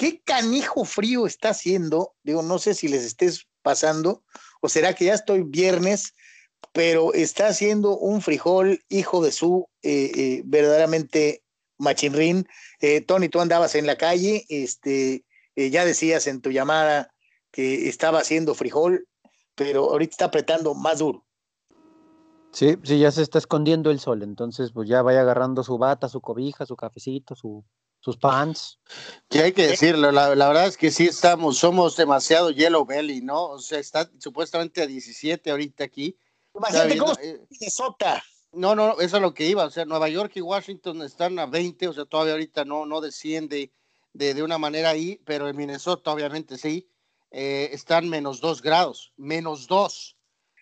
qué canijo frío está haciendo. Digo, no sé si les estés pasando o será que ya estoy viernes, pero está haciendo un frijol hijo de su eh, eh, verdaderamente machinrín. Eh, Tony, tú andabas en la calle, este, ya decías en tu llamada que estaba haciendo frijol, pero ahorita está apretando más duro. Sí, sí, ya se está escondiendo el sol, entonces pues ya vaya agarrando su bata, su cobija, su cafecito, su, sus pants. Que hay que decirlo, la, verdad es que sí estamos, somos demasiado yellow belly, ¿no? O sea, está supuestamente a 17 ahorita aquí. Imagínate cómo eh, Minnesota. No, no, eso es lo que iba, o sea, Nueva York y Washington están a 20, o sea, todavía ahorita no, no desciende de, de una manera ahí, pero en Minnesota obviamente sí, eh, están menos 2 grados, menos 2.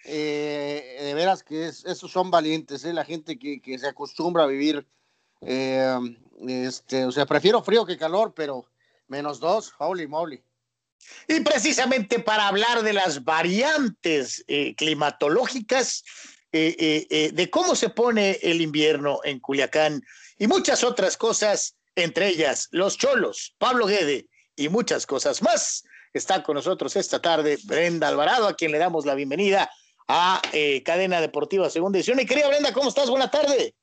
Eh, de veras que esos son valientes, ¿eh? la gente que, que, se acostumbra a vivir, eh, este, o sea, prefiero frío que calor, pero menos dos, holy moly. Y precisamente para hablar de las variantes climatológicas, de cómo se pone el invierno en Culiacán y muchas otras cosas, entre ellas los cholos, Pablo Guede y muchas cosas más. Está con nosotros esta tarde Brenda Alvarado, a quien le damos la bienvenida a eh, Cadena Deportiva Segunda Edición. Y querida Brenda, ¿cómo estás? Buena tarde.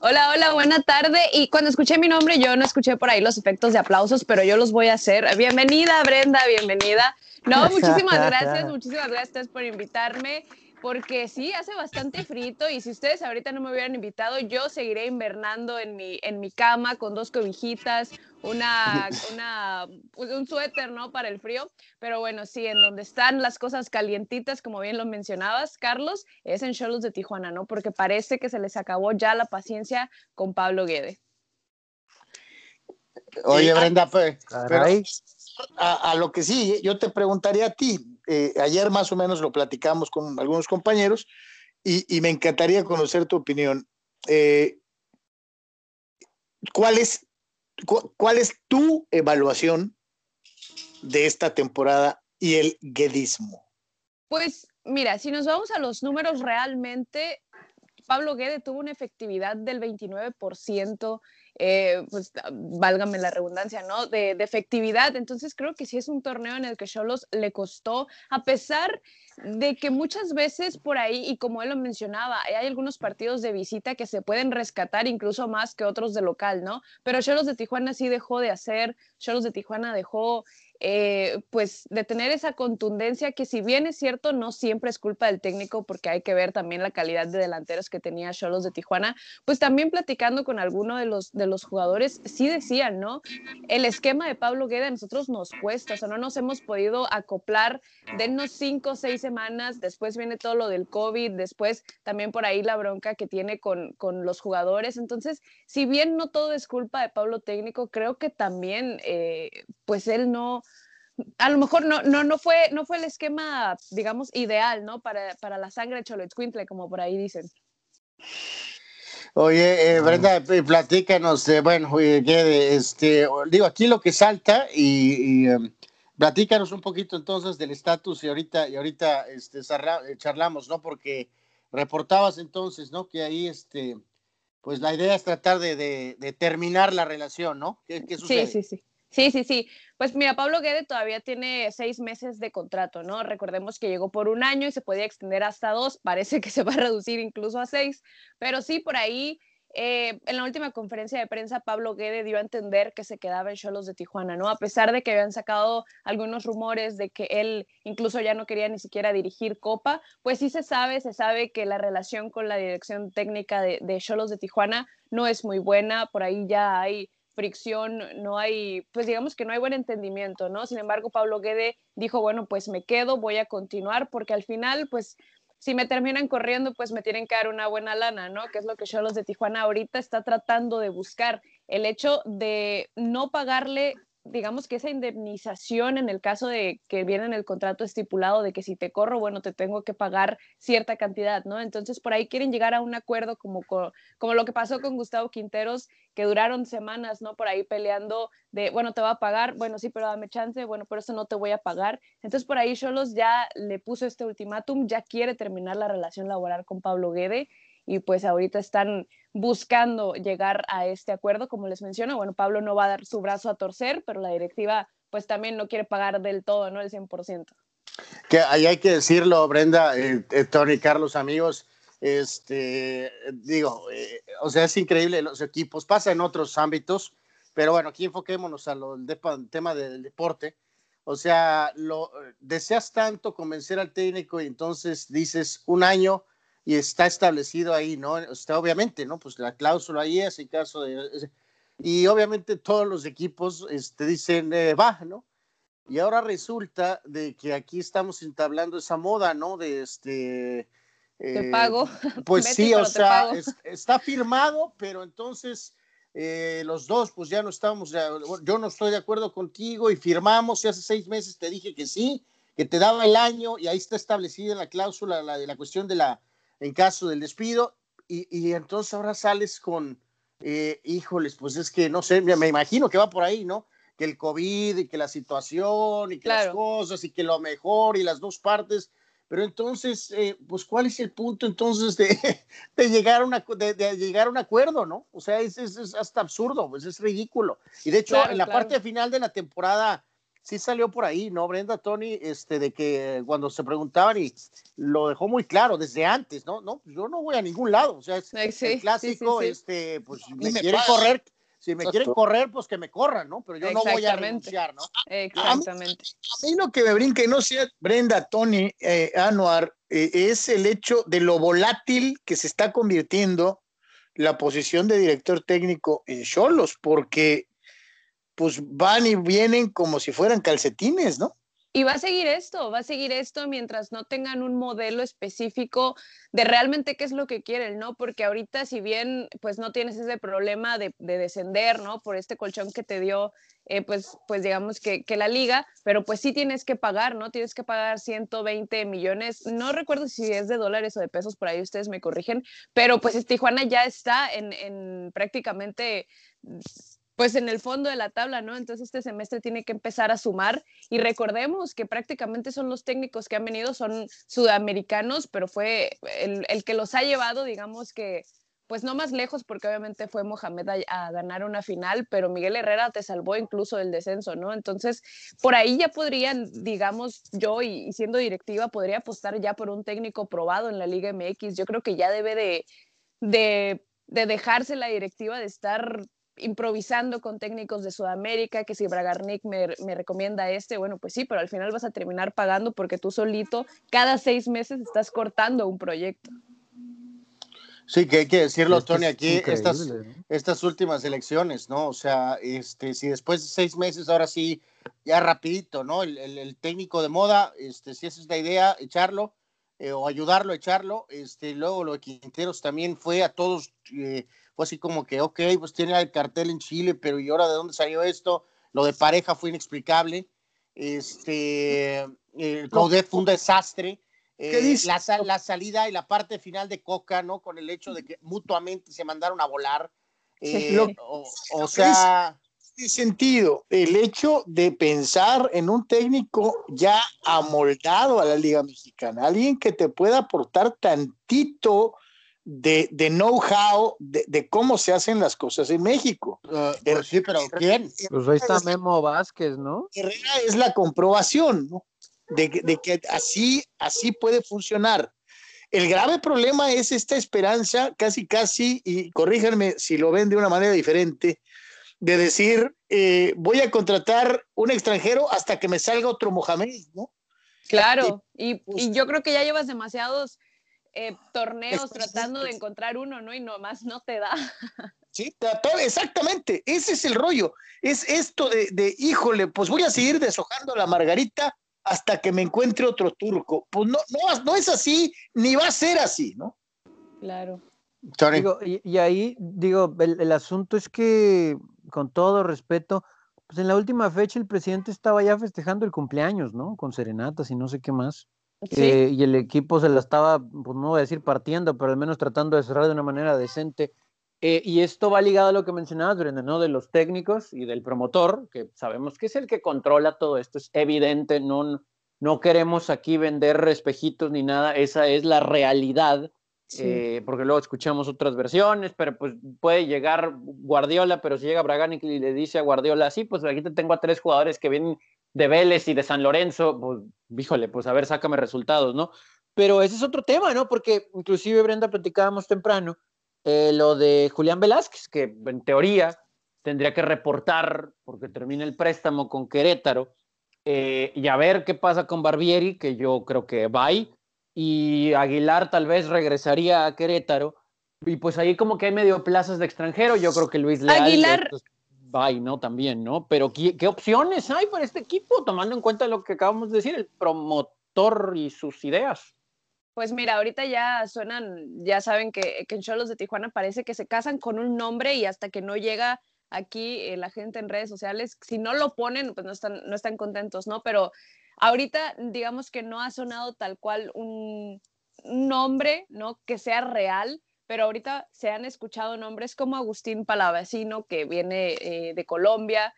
Hola, hola, buena tarde. Y cuando escuché mi nombre, yo no escuché por ahí los efectos de aplausos, pero yo los voy a hacer. Bienvenida, Brenda, bienvenida. No, muchísimas gracias, muchísimas gracias por invitarme porque sí, hace bastante frito y si ustedes ahorita no me hubieran invitado, yo seguiré invernando en mi, en mi cama con dos cobijitas, una, una, pues, un suéter, ¿no? Para el frío. Pero bueno, sí, en donde están las cosas calientitas, como bien lo mencionabas, Carlos, es en Cholos de Tijuana, ¿no? Porque parece que se les acabó ya la paciencia con Pablo Guede. Oye, Brenda, pues, a, a, lo que sí, yo te preguntaría a ti, eh, ayer más o menos lo platicamos con algunos compañeros y, me encantaría conocer tu opinión. Eh, ¿cuál, es, ¿Cuál es tu evaluación de esta temporada y el guedismo? Pues mira, si nos vamos a los números realmente, Pablo Guede tuvo una efectividad del 29% eh, pues válgame la redundancia, ¿no? De, efectividad. Entonces creo que sí es un torneo en el que Cholos le costó, a pesar de que muchas veces por ahí, y como él lo mencionaba, hay algunos partidos de visita que se pueden rescatar incluso más que otros de local, ¿no? Pero Cholos de Tijuana sí dejó de hacer, Cholos de Tijuana dejó eh, pues de tener esa contundencia que si bien es cierto, no siempre es culpa del técnico porque hay que ver también la calidad de delanteros que tenía Cholos de Tijuana, pues también platicando con alguno de los, de los jugadores, sí decían, ¿no? El esquema de Pablo Gueda a nosotros nos cuesta, o sea, no nos hemos podido acoplar, dennos cinco o seis semanas, después viene todo lo del COVID, después también por ahí la bronca que tiene con, con los jugadores, entonces, si bien no todo es culpa de Pablo técnico, creo que también, eh, pues él no a lo mejor no, no, no, fue, no fue el esquema, digamos, ideal, ¿no? Para, para la sangre Choloitzcuintle, como por ahí dicen. Oye, eh, Brenda, platícanos, eh, bueno, este, digo, aquí lo que salta y, em, platícanos un poquito entonces del estatus y ahorita, y ahorita este, eh, charlamos, ¿no? Porque reportabas entonces, ¿no? Que ahí, este, pues la idea es tratar de, de, terminar la relación, ¿no? ¿Qué, sucede? Sí, sí, sí. Sí, sí, sí. Pues mira, Pablo Guede todavía tiene seis meses de contrato, ¿no? Recordemos que llegó por un año y se podía extender hasta dos, parece que se va a reducir incluso a seis, pero sí, por ahí, eh, en la última conferencia de prensa, Pablo Guede dio a entender que se quedaba en Cholos de Tijuana, ¿no? A pesar de que habían sacado algunos rumores de que él incluso ya no quería ni siquiera dirigir Copa, pues sí se sabe, se sabe que la relación con la dirección técnica de Cholos de, de Tijuana no es muy buena, por ahí ya hay fricción, no hay, pues digamos que no hay buen entendimiento, ¿no? Sin embargo, Pablo Guede dijo, bueno, pues me quedo, voy a continuar, porque al final, pues si me terminan corriendo, pues me tienen que dar una buena lana, ¿no? Que es lo que Cholos de Tijuana ahorita está tratando de buscar. El hecho de no pagarle digamos que esa indemnización en el caso de que viene en el contrato estipulado de que si te corro, bueno, te tengo que pagar cierta cantidad, ¿no? Entonces por ahí quieren llegar a un acuerdo como, como lo que pasó con Gustavo Quinteros, que duraron semanas, ¿no? Por ahí peleando de, bueno, te va a pagar, bueno, sí, pero dame chance, bueno, por eso no te voy a pagar. Entonces por ahí Cholos ya le puso este ultimátum, ya quiere terminar la relación laboral con Pablo Guede y pues ahorita están buscando llegar a este acuerdo, como les menciono. Bueno, Pablo no va a dar su brazo a torcer, pero la directiva pues también no quiere pagar del todo, ¿no? El 100%. Que ahí hay que decirlo, Brenda, eh, eh, Tony, Carlos, amigos, este, digo, eh, o sea, es increíble los equipos, pasa en otros ámbitos, pero bueno, aquí enfoquémonos al tema del deporte. O sea, lo deseas tanto convencer al técnico y entonces dices un año y está establecido ahí, ¿no? Está obviamente, ¿no? Pues la cláusula ahí es en caso de... Y obviamente todos los equipos este, dicen, eh, va, ¿no? Y ahora resulta de que aquí estamos entablando esa moda, ¿no? De este... te pago. Pues sí, o sea, está firmado, pero entonces eh, los dos, pues ya no estamos, yo no estoy de acuerdo contigo y firmamos y hace seis meses te dije que sí, que te daba el año y ahí está establecida la cláusula la, de la cuestión de la en caso del despido, y, entonces ahora sales con, eh, híjoles, pues es que no sé, me imagino que va por ahí, ¿no? Que el COVID y que la situación y que las cosas y que lo mejor y las dos partes, pero entonces, eh, pues, ¿cuál es el punto entonces de, de llegar, a una, de, llegar a un acuerdo, no? O sea, es, es, hasta absurdo, pues es ridículo. Y de hecho, en la parte final de la temporada sí salió por ahí, ¿no, Brenda, Tony? Este, de que cuando se preguntaban y lo dejó muy claro desde antes, ¿no? No, yo no voy a ningún lado, o sea, es el clásico, este, pues me, quieren correr, si me quieren correr, pues que me corran, ¿no? Pero yo no voy a renunciar, ¿no? Exactamente. A mí, lo que me brinca y no sea Brenda, Tony, eh, Anuar, eh, es el hecho de lo volátil que se está convirtiendo la posición de director técnico en Cholos, porque pues van y vienen como si fueran calcetines, ¿no? Y va a seguir esto, va a seguir esto mientras no tengan un modelo específico de realmente qué es lo que quieren, ¿no? Porque ahorita si bien pues no tienes ese problema de, descender, ¿no? Por este colchón que te dio, eh, pues, pues digamos que, que, la liga, pero pues sí tienes que pagar, ¿no? Tienes que pagar 120 millones, no recuerdo si es de dólares o de pesos, por ahí ustedes me corrigen, pero pues Tijuana ya está en, en prácticamente pues en el fondo de la tabla, ¿no? Entonces este semestre tiene que empezar a sumar y recordemos que prácticamente son los técnicos que han venido, son sudamericanos, pero fue el, que los ha llevado, digamos que, pues no más lejos, porque obviamente fue Mohamed a, ganar una final, pero Miguel Herrera te salvó incluso del descenso, ¿no? Entonces, por ahí ya podrían, digamos, yo y, siendo directiva, podría apostar ya por un técnico probado en la Liga MX. Yo creo que ya debe de, de, de dejarse la directiva de estar improvisando con técnicos de Sudamérica, que si Bragarnik me, me, recomienda este, bueno, pues sí, pero al final vas a terminar pagando porque tú solito cada seis meses estás cortando un proyecto. Sí, que hay que decirlo, Tony, aquí estas, estas últimas elecciones, ¿no? O sea, este, si después de seis meses, ahora sí, ya rapidito, ¿no? El, el, técnico de moda, este, si esa es la idea, echarlo, eh, o ayudarlo a echarlo, este, luego lo de Quinteros también fue a todos... Eh, fue así como que, ok, pues tiene el cartel en Chile, pero ¿y ahora de dónde salió esto? Lo de pareja fue inexplicable. Este, el fue un desastre. Eh, la, la, salida y la parte final de Coca, ¿no? Con el hecho de que mutuamente se mandaron a volar. Eh, o, sea. sentido, el hecho de pensar en un técnico ya amoldado a la Liga Mexicana, alguien que te pueda aportar tantito de, de know-how de, cómo se hacen las cosas en México. Uh, pues sí, pero ¿quién? Pues ahí está Memo Vázquez, ¿no? Herrera es la comprobación, ¿no? De, de, que así, así puede funcionar. El grave problema es esta esperanza, casi, casi, y corríjanme si lo ven de una manera diferente, de decir, eh, voy a contratar un extranjero hasta que me salga otro Mohamed, ¿no? Claro, y, y pues yo creo que ya llevas demasiados eh, torneos tratando de encontrar uno, ¿no? Y nomás no te da. Sí, exactamente, ese es el rollo. Es esto de, híjole, pues voy a seguir deshojando la margarita hasta que me encuentre otro turco. Pues no, no, no es así, ni va a ser así, ¿no? Claro. y, ahí, digo, el, el, asunto es que, con todo respeto, pues en la última fecha el presidente estaba ya festejando el cumpleaños, ¿no? Con serenatas y no sé qué más. Eh, y el equipo se la estaba, pues no voy a decir partiendo, pero al menos tratando de cerrar de una manera decente. Eh, y esto va ligado a lo que mencionabas, Brenda, ¿no? De los técnicos y del promotor, que sabemos que es el que controla todo esto, es evidente, no, no queremos aquí vender espejitos ni nada, esa es la realidad. eh, porque luego escuchamos otras versiones, pero pues puede llegar Guardiola, pero si llega Braganic y le dice a Guardiola, sí, pues aquí te tengo a tres jugadores que vienen de Vélez y de San Lorenzo, pues, híjole, pues a ver, sácame resultados, ¿no? Pero ese es otro tema, ¿no? Porque inclusive, Brenda, platicábamos temprano eh, lo de Julián Velázquez, que en teoría tendría que reportar, porque termina el préstamo con Querétaro, eh, y a ver qué pasa con Barbieri, que yo creo que va ahí, y Aguilar tal vez regresaría a Querétaro, y pues ahí como que hay medio plazas de extranjero, yo creo que Luis Leal Aguilar... ahí, ¿no? También, ¿no? Pero ¿qué, ¿qué, opciones hay para este equipo, tomando en cuenta lo que acabamos de decir, el promotor y sus ideas? Pues mira, ahorita ya suenan, ya saben que, que en Cholos de Tijuana parece que se casan con un nombre y hasta que no llega aquí eh, la gente en redes sociales, si no lo ponen, pues no están, no están contentos, ¿no? Pero ahorita digamos que no ha sonado tal cual un nombre, ¿no? Que sea real, pero ahorita se han escuchado nombres como Agustín Palavecino, que viene eh, de Colombia,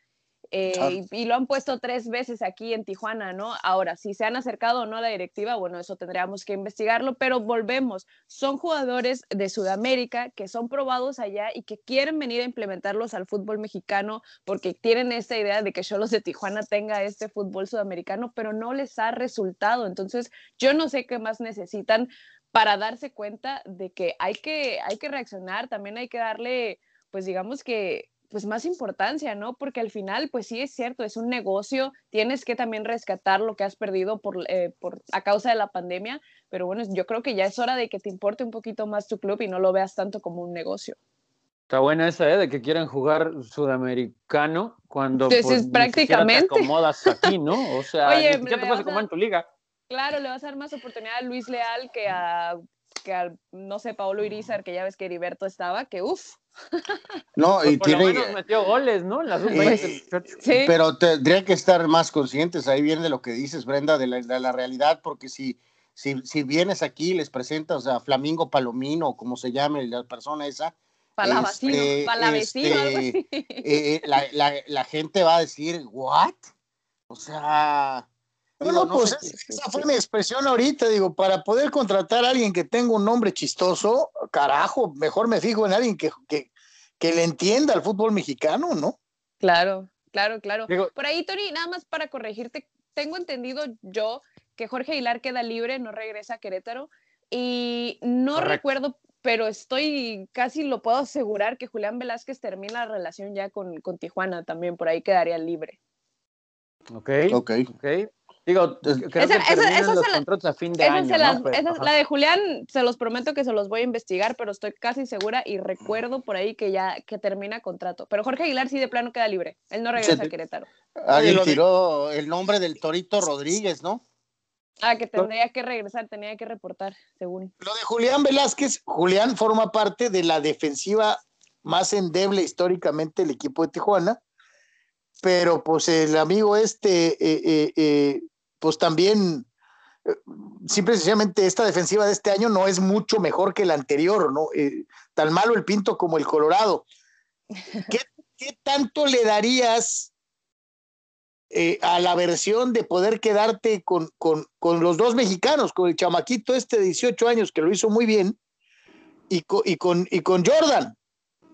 eh, y, y, lo han puesto tres veces aquí en Tijuana, ¿no? Ahora, si se han acercado o no a la directiva, bueno, eso tendríamos que investigarlo, pero volvemos, son jugadores de Sudamérica que son probados allá y que quieren venir a implementarlos al fútbol mexicano porque tienen esta idea de que Cholos de Tijuana tenga este fútbol sudamericano, pero no les ha resultado. Entonces, yo no sé qué más necesitan para darse cuenta de que hay que, hay que reaccionar, también hay que darle, pues digamos que pues más importancia, ¿no? Porque al final, pues sí es cierto, es un negocio, tienes que también rescatar lo que has perdido por, eh, por, a causa de la pandemia, pero bueno, yo creo que ya es hora de que te importe un poquito más tu club y no lo veas tanto como un negocio. Está buena esa, ¿eh? De que quieran jugar sudamericano cuando pues, pues, prácticamente te acomodas aquí, ¿no? O sea, Oye, ni te puedes acomodar en tu liga. Claro, le vas a dar más oportunidad a Luis Leal que a que al, no sé, Paolo Irizar, que ya ves que Heriberto estaba, que uff. No, y por tiene. Lo menos metió goles, ¿no? En la eh, sí. Pero tendría que estar más conscientes, ahí viene de lo que dices, Brenda, de la, de la realidad, porque si, si, si, vienes aquí y les presentas a Flamingo Palomino, como se llame la persona esa. Palavecino, este, palavecino, este, eh, eh, la, la, la gente va a decir, ¿what? O sea, no, no, pues esa fue mi expresión ahorita, digo, para poder contratar a alguien que tenga un nombre chistoso, carajo, mejor me fijo en alguien que, que, que le entienda al fútbol mexicano, ¿no? Claro, claro, claro. Por ahí, Tony, nada más para corregirte, tengo entendido yo que Jorge Aguilar queda libre, no regresa a Querétaro, y no Correcto. recuerdo, pero estoy casi lo puedo asegurar que Julián Velázquez termina la relación ya con, con Tijuana también, por ahí quedaría libre. Ok, ok. okay. Digo, creo esa, que esa, esa los la, contratos a fin de año. La, ¿no? esa, la de Julián, se los prometo que se los voy a investigar, pero estoy casi segura y recuerdo por ahí que ya que termina contrato. Pero Jorge Aguilar sí de plano queda libre. Él no regresa a Querétaro. Alguien tiró el nombre del Torito Rodríguez, ¿no? Ah, que tendría que regresar, tenía que reportar, según. Lo de Julián Velázquez, Julián forma parte de la defensiva más endeble históricamente del equipo de Tijuana, pero pues el amigo este eh, eh, eh, pues también, eh, simple y sencillamente, esta defensiva de este año no es mucho mejor que la anterior, ¿no? Eh, tan malo el Pinto como el Colorado. ¿Qué, qué tanto le darías eh, a la versión de poder quedarte con, con, con, los dos mexicanos, con el chamaquito este de 18 años que lo hizo muy bien, y con, y con, y con Jordan,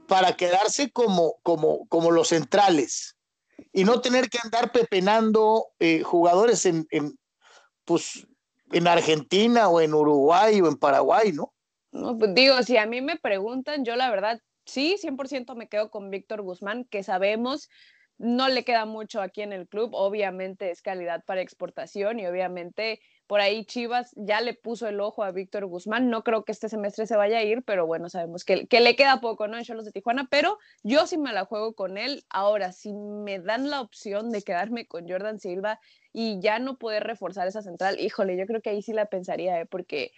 para quedarse como, como, como los centrales? Y no tener que andar pepenando eh, jugadores en, en, pues, en Argentina o en Uruguay o en Paraguay, ¿no? No, pues digo, si a mí me preguntan, yo la verdad, sí, 100% me quedo con Víctor Guzmán, que sabemos no le queda mucho aquí en el club, obviamente es calidad para exportación y obviamente por ahí Chivas ya le puso el ojo a Víctor Guzmán. No creo que este semestre se vaya a ir, pero bueno, sabemos que, que le queda poco, ¿no? En Cholos de Tijuana, pero yo sí me la juego con él. Ahora, si me dan la opción de quedarme con Jordan Silva y ya no poder reforzar esa central, híjole, yo creo que ahí sí la pensaría, ¿eh? porque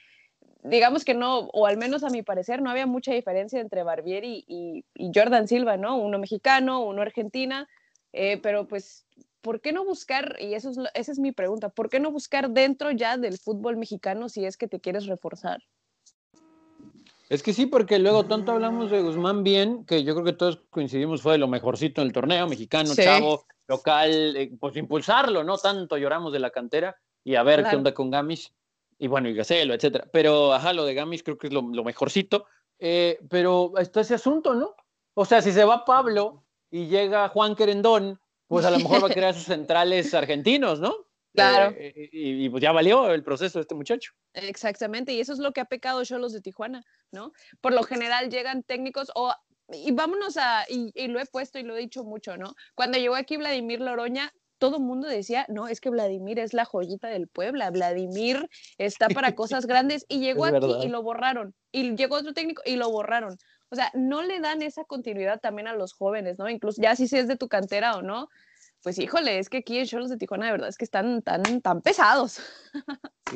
digamos que no, o al menos a mi parecer, no había mucha diferencia entre Barbieri y, Jordan Silva, ¿no? Uno mexicano, uno argentina, eh, pero pues ¿por qué no buscar, y eso es, esa es mi pregunta, ¿por qué no buscar dentro ya del fútbol mexicano si es que te quieres reforzar? Es que sí, porque luego tanto hablamos de Guzmán bien, que yo creo que todos coincidimos fue de lo mejorcito en el torneo, mexicano, sí. chavo, local, eh, pues impulsarlo, no tanto lloramos de la cantera y a ver claro. qué onda con Gamis. y bueno, y Gacelo, etcétera. Pero, ajá, lo de Gamis creo que es lo, mejorcito. Eh, pero está ese asunto, ¿no? O sea, si se va Pablo y llega Juan Querendón, pues a lo mejor va a crear sus centrales argentinos, ¿no? Claro. Eh, y, pues ya valió el proceso de este muchacho. Exactamente, y eso es lo que ha pecado los de Tijuana, ¿no? Por lo general llegan técnicos o y vámonos a, y, y, lo he puesto y lo he dicho mucho, ¿no? Cuando llegó aquí Vladimir Loroña, todo el mundo decía, no, es que Vladimir es la joyita del Puebla, Vladimir está para cosas grandes y llegó aquí y lo borraron, y llegó otro técnico y lo borraron. O sea, no le dan esa continuidad también a los jóvenes, ¿no? Incluso ya si es de tu cantera o no, pues híjole, es que aquí en Cholos de Tijuana de verdad es que están tan, tan pesados.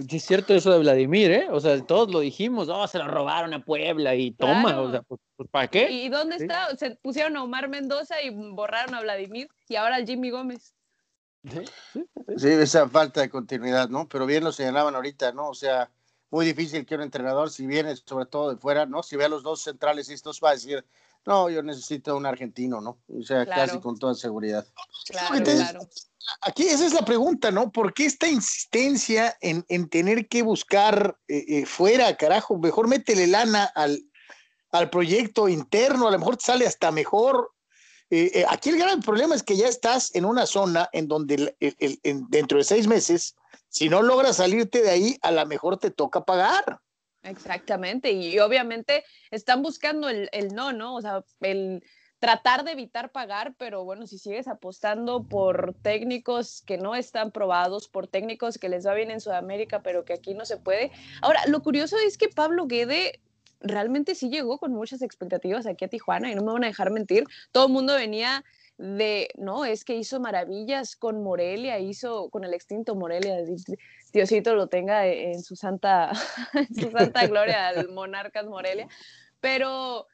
es cierto eso de Vladimir, ¿eh? O sea, todos lo dijimos, oh, se lo robaron a Puebla y toma, o sea, pues, pues, ¿para qué? ¿Y dónde está? Se pusieron a Omar Mendoza y borraron a Vladimir y ahora al Jimmy Gómez. Sí, esa falta de continuidad, ¿no? Pero bien lo señalaban ahorita, ¿no? O sea, muy difícil que un entrenador, si viene sobre todo de fuera, ¿no? Si ve a los dos centrales estos va a decir, no, yo necesito un argentino, ¿no? O sea, casi con toda seguridad. Claro, Aquí esa es la pregunta, ¿no? ¿Por qué esta insistencia en, tener que buscar eh, eh, fuera, carajo? Mejor métele lana al, al proyecto interno, a lo mejor te sale hasta mejor eh, eh, aquí el gran problema es que ya estás en una zona en donde dentro de seis meses, si no logras salirte de ahí, a lo mejor te toca pagar. Exactamente, y, obviamente están buscando el, no, ¿no? O sea, el tratar de evitar pagar, pero bueno, si sigues apostando por técnicos que no están probados, por técnicos que les va bien en Sudamérica, pero que aquí no se puede. Ahora, lo curioso es que Pablo Guede realmente sí llegó con muchas expectativas aquí a Tijuana y no me van a dejar mentir. Todo el mundo venía de, no, es que hizo maravillas con Morelia, hizo con el extinto Morelia, Diosito lo tenga en su santa, en su santa gloria al Monarcas Morelia, pero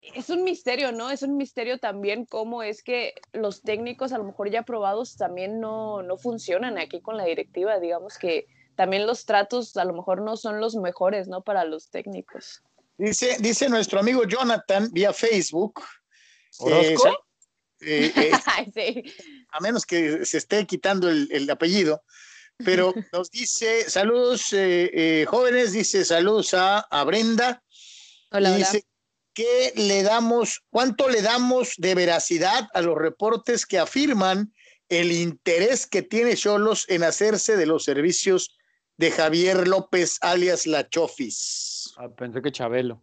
es un misterio, ¿no? Es un misterio también cómo es que los técnicos a lo mejor ya probados también no, no funcionan aquí con la directiva, digamos que también los tratos a lo mejor no son los mejores, ¿no? Para los técnicos. Dice, dice nuestro amigo Jonathan vía Facebook. ¿Orozco? Eh, eh, sí. A menos que se esté quitando el, apellido. Pero nos dice, saludos eh, jóvenes, dice saludos a, Brenda. Hola, dice, ¿qué le damos, cuánto le damos de veracidad a los reportes que afirman el interés que tiene Cholos en hacerse de los servicios de Javier López alias La Chofis? Ah, pensé que Chabelo.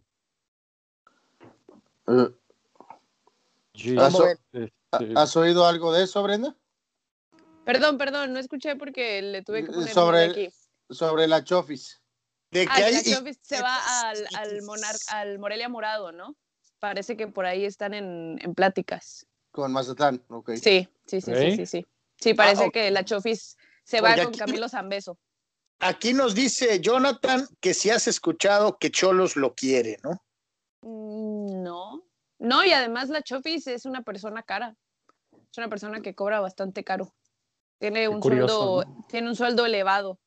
Eh, ¿Has, oído algo de eso, Brenda? Perdón, perdón, no escuché porque le tuve que poner sobre, aquí. Sobre la Chofis. De ah, la Chofis se va al, al, Morelia Morado, ¿no? Parece que por ahí están en, pláticas. Con Mazatlán, ok. Sí, sí, sí, sí, sí, sí. parece ah, que la Chofis se va con Camilo Zambeso. Aquí nos dice Jonathan que si has escuchado que Cholos lo quiere, ¿no? Mm, no, no, y además la Chofis es una persona cara. Es una persona que cobra bastante caro. Tiene un sueldo, tiene un sueldo elevado,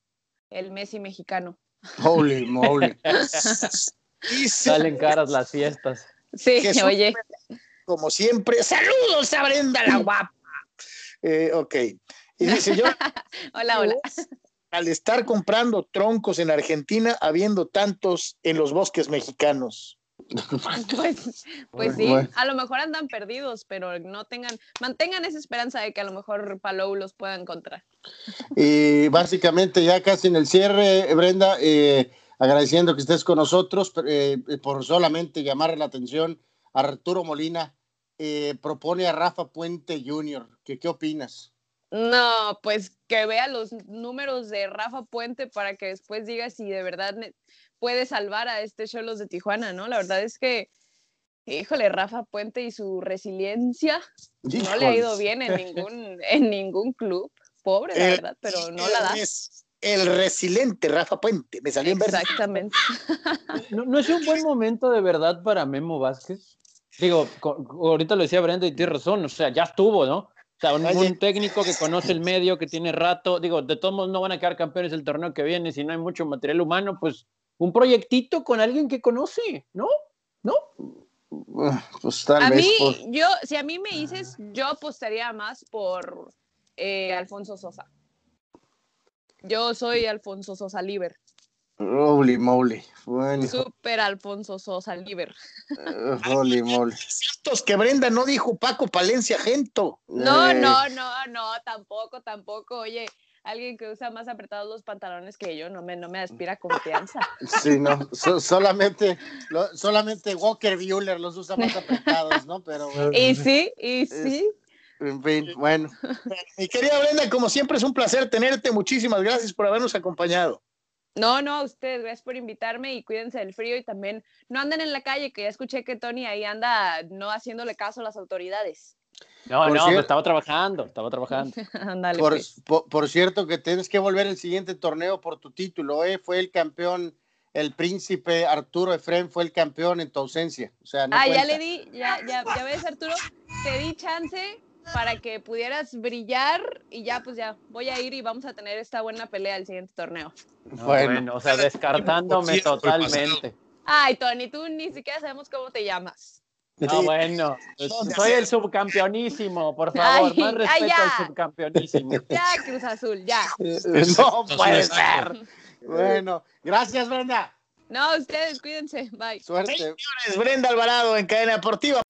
el Messi mexicano. Holy moly. Salen caras las fiestas. Sí, oye. Como siempre, saludos a Brenda la guapa. Eh, ok. Y dice yo. hola, hola al estar comprando troncos en Argentina, habiendo tantos en los bosques mexicanos? Pues, pues sí, a lo mejor andan perdidos, pero no tengan, mantengan esa esperanza de que a lo mejor Palou los pueda encontrar. Y básicamente ya casi en el cierre, Brenda, eh, agradeciendo que estés con nosotros eh, por solamente llamar la atención a Arturo Molina, eh, propone a Rafa Puente Jr. ¿Qué, ¿Qué opinas? No, pues que vea los números de Rafa Puente para que después diga si de verdad puede salvar a este Cholos de Tijuana, ¿no? La verdad es que, híjole, Rafa Puente y su resiliencia no le ha ido bien en ningún, en ningún club. Pobre, la verdad, pero no la da. Es el resiliente Rafa Puente, me salió en verdad. Exactamente. ¿No, ¿No es un buen momento de verdad para Memo Vázquez? Digo, ahorita lo decía Brenda y tiene razón, o sea, ya estuvo, ¿no? O sea, un, técnico que conoce el medio, que tiene rato, digo, de todos modos no van a quedar campeones el torneo que viene si no hay mucho material humano, pues un proyectito con alguien que conoce, ¿no? ¿No? Pues tal a vez mí, yo, si a mí me dices, yo apostaría más por eh, Alfonso Sosa. Yo soy Alfonso Sosa Liber. Holy moly. Bueno. Super Alfonso Sosa, Liber. Uh, holy moly. Ciertos que Brenda no dijo Paco Palencia Gento. No, Eh, no, no, no, tampoco, tampoco. Oye, alguien que usa más apretados los pantalones que yo no me, no me aspira confianza. Sí, no. so- solamente, lo- solamente Walker Bueller los usa más apretados, ¿no? Pero, bueno, Y sí, y sí. en fin, bueno. Mi querida Brenda, como siempre es un placer tenerte. Muchísimas gracias por habernos acompañado. No, no, a ustedes, gracias por invitarme y cuídense del frío y también no anden en la calle, que ya escuché que Tony ahí anda no haciéndole caso a las autoridades. No, Por no, cier- pues estaba trabajando, estaba trabajando. Ándale, Por, pues. por- por cierto, que tienes que volver el siguiente torneo por tu título, ¿eh? Fue el campeón, el príncipe Arturo Efrén fue el campeón en tu ausencia. O sea, no ah, ya cuenta. le di, ya, ya, ya ves, Arturo, te di chance para que pudieras brillar y ya, pues ya, voy a ir y vamos a tener esta buena pelea el siguiente torneo. No, Bueno. bueno. o sea, descartándome totalmente. Ay, Tony, tú ni siquiera sabemos cómo te llamas. No, bueno, pues, soy el subcampeonísimo, por favor, Ay, más respeto ya. al subcampeonísimo. Ya, Cruz Azul, ya. No puede ser. Bueno, gracias, Brenda. No, ustedes, cuídense, bye. Suerte. Señores, Brenda Alvarado en Cadena Deportiva.